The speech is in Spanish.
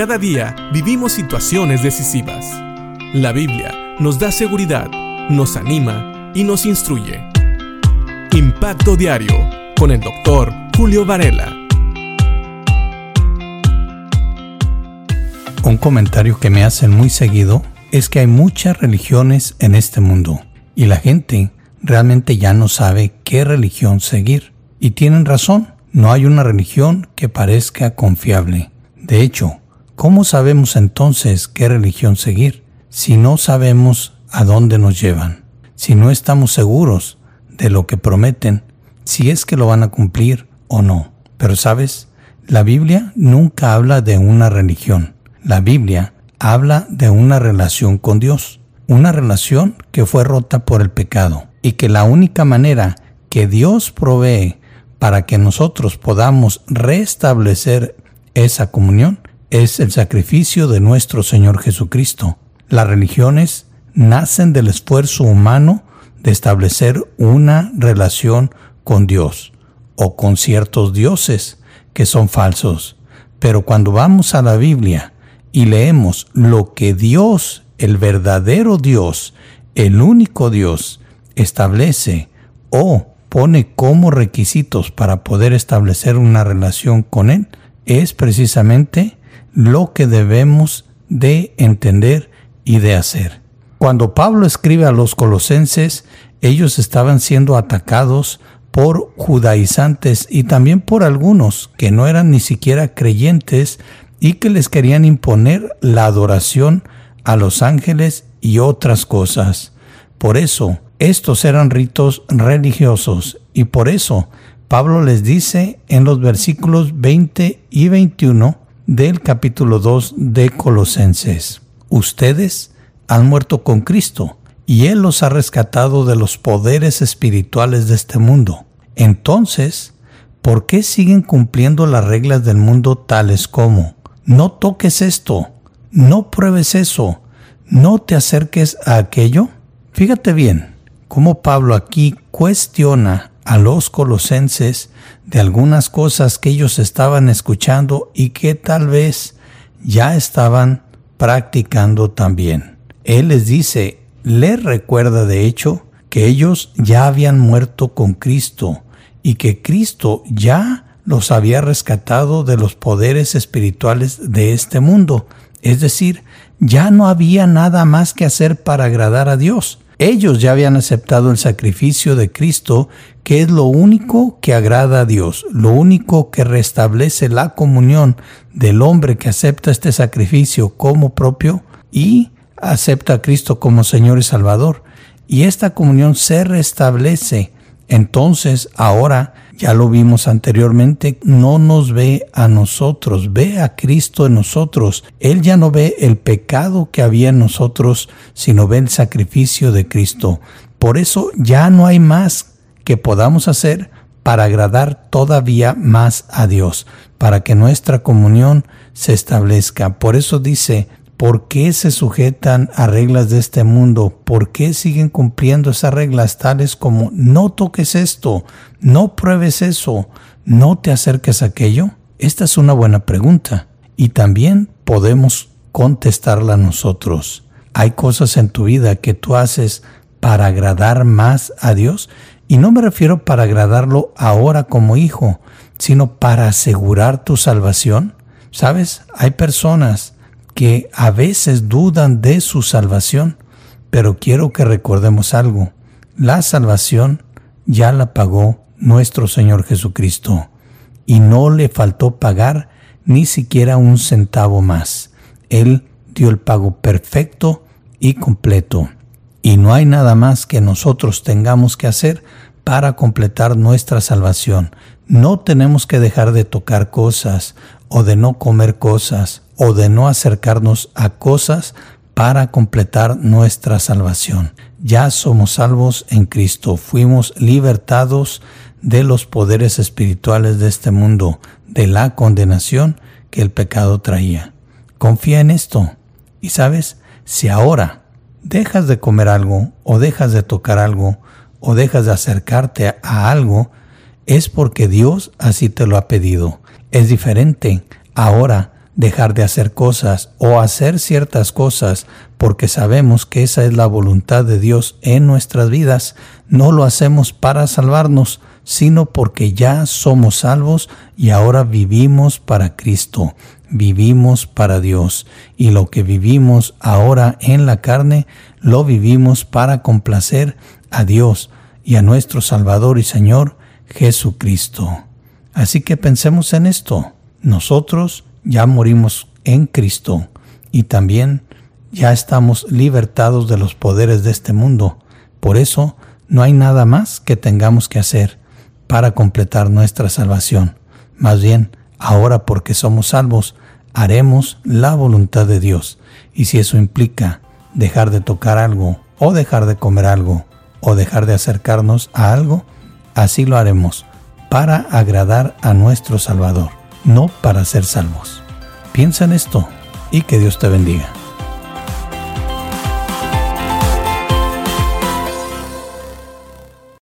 Cada día vivimos situaciones decisivas. La Biblia nos da seguridad, nos anima y nos instruye. Impacto Diario con el doctor Julio Varela. Un comentario que me hacen muy seguido es que hay muchas religiones en este mundo y la gente realmente ya no sabe qué religión seguir. Y tienen razón, no hay una religión que parezca confiable. De hecho, ¿cómo sabemos entonces qué religión seguir si no sabemos a dónde nos llevan? Si no estamos seguros de lo que prometen, si es que lo van a cumplir o no. Pero sabes, la Biblia nunca habla de una religión. La Biblia habla de una relación con Dios, una relación que fue rota por el pecado y que la única manera que Dios provee para que nosotros podamos restablecer esa comunión es el sacrificio de nuestro Señor Jesucristo. Las religiones nacen del esfuerzo humano de establecer una relación con Dios o con ciertos dioses que son falsos. Pero cuando vamos a la Biblia y leemos lo que Dios, el verdadero Dios, el único Dios, establece o pone como requisitos para poder establecer una relación con Él, es precisamente lo que debemos de entender y de hacer. Cuando Pablo escribe a los colosenses, ellos estaban siendo atacados por judaizantes y también por algunos que no eran ni siquiera creyentes y que les querían imponer la adoración a los ángeles y otras cosas. Por eso, estos eran ritos religiosos y por eso Pablo les dice en los versículos 20 y 21 del capítulo 2 de Colosenses, ustedes han muerto con Cristo y Él los ha rescatado de los poderes espirituales de este mundo. Entonces, ¿por qué siguen cumpliendo las reglas del mundo tales como no toques esto, no pruebes eso, no te acerques a aquello? Fíjate bien cómo Pablo aquí cuestiona a los colosenses de algunas cosas que ellos estaban escuchando y que tal vez ya estaban practicando también. Él les dice, les recuerda de hecho que ellos ya habían muerto con Cristo y que Cristo ya los había rescatado de los poderes espirituales de este mundo. Es decir, ya no había nada más que hacer para agradar a Dios. Ellos ya habían aceptado el sacrificio de Cristo, que es lo único que agrada a Dios, lo único que restablece la comunión del hombre que acepta este sacrificio como propio y acepta a Cristo como Señor y Salvador. Y esta comunión se restablece. Entonces, ahora ya lo vimos anteriormente, no nos ve a nosotros, ve a Cristo en nosotros. Él ya no ve el pecado que había en nosotros, sino ve el sacrificio de Cristo. Por eso ya no hay más que podamos hacer para agradar todavía más a Dios, para que nuestra comunión se establezca. Por eso dice, ¿Por qué se sujetan a reglas de este mundo? ¿Por qué siguen cumpliendo esas reglas tales como no toques esto, no pruebes eso, no te acerques a aquello? Esta es una buena pregunta y también podemos contestarla nosotros. ¿Hay cosas en tu vida que tú haces para agradar más a Dios? Y no me refiero para agradarlo ahora como hijo, sino para asegurar tu salvación. ¿Sabes? Hay personas que a veces dudan de su salvación, pero quiero que recordemos algo. La salvación ya la pagó nuestro Señor Jesucristo y no le faltó pagar ni siquiera un centavo más. Él dio el pago perfecto y completo. Y no hay nada más que nosotros tengamos que hacer para completar nuestra salvación. No tenemos que dejar de tocar cosas o de no comer cosas o de no acercarnos a cosas para completar nuestra salvación. Ya somos salvos en Cristo, fuimos libertados de los poderes espirituales de este mundo, de la condenación que el pecado traía. Confía en esto. Y sabes, si ahora dejas de comer algo, o dejas de tocar algo, o dejas de acercarte a algo, es porque Dios así te lo ha pedido. Es diferente ahora dejar de hacer cosas o hacer ciertas cosas porque sabemos que esa es la voluntad de Dios en nuestras vidas, no lo hacemos para salvarnos, sino porque ya somos salvos y ahora vivimos para Cristo, vivimos para Dios, y lo que vivimos ahora en la carne, lo vivimos para complacer a Dios y a nuestro Salvador y Señor Jesucristo. Así que pensemos en esto. Nosotros ya morimos en Cristo y también ya estamos libertados de los poderes de este mundo. Por eso no hay nada más que tengamos que hacer para completar nuestra salvación. Más bien, ahora porque somos salvos, haremos la voluntad de Dios. Y si eso implica dejar de tocar algo, o dejar de comer algo, o dejar de acercarnos a algo, así lo haremos para agradar a nuestro Salvador, no para ser salvos. Piensa en esto y que Dios te bendiga.